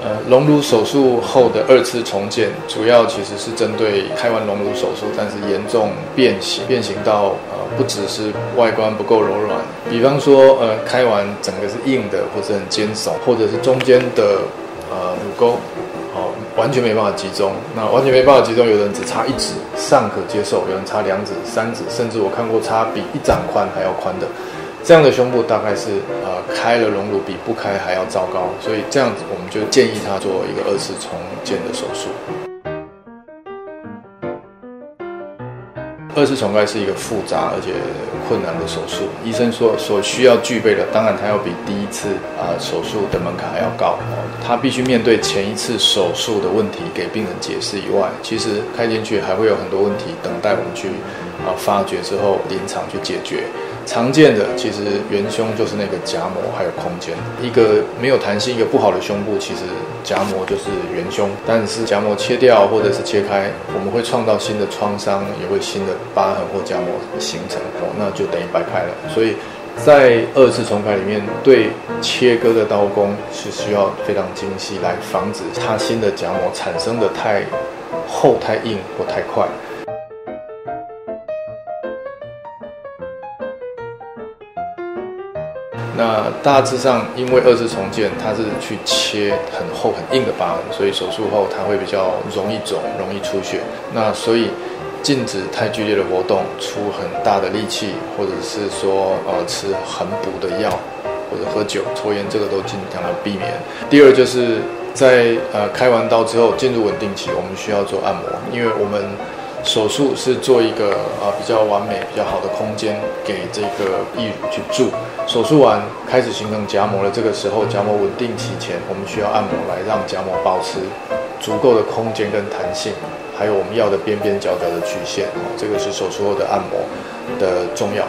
呃，隆乳手术后的二次重建，主要其实是针对开完隆乳手术，但是严重变形，变形到呃不只是外观不够柔软，比方说呃开完整个是硬的，或者很尖耸，或者是中间的呃乳沟，好完全没办法集中。那完全没办法集中，有人只差一指尚可接受，有人差两指、三指，甚至我看过差比一掌宽还要宽的。这样的胸部大概是呃开了隆乳比不开还要糟糕，所以这样子我们就建议他做一个二次重建的手术。二次重开是一个复杂而且困难的手术，医生说所需要具备的，当然它要比第一次啊手术的门槛还要高，他必须面对前一次手术的问题给病人解释以外，其实开进去还会有很多问题等待我们去啊发掘之后临场去解决。常见的其实元胸就是那个夹膜还有空间，一个没有弹性、一个不好的胸部，其实夹膜就是元胸。但是夹膜切掉或者是切开，我们会创造新的创伤，也会新的疤痕或夹膜形成，哦，那就等于白开了。所以在二次重开里面，对切割的刀工是需要非常精细，来防止它新的夹膜产生的太厚、太硬或太快。那大致上，因为二次重建，它是去切很厚很硬的疤痕，所以手术后它会比较容易肿、容易出血。那所以禁止太剧烈的活动，出很大的力气，或者是说呃吃很补的药，或者喝酒、抽烟，这个都尽量的避免。第二就是在呃开完刀之后进入稳定期，我们需要做按摩，因为我们。手术是做一个啊比较完美、比较好的空间给这个义乳去住。手术完开始形成夹膜了，这个时候夹膜稳定期前，我们需要按摩来让夹膜保持足够的空间跟弹性，还有我们要的边边角角的曲线。哦，这个是手术后的按摩的重要。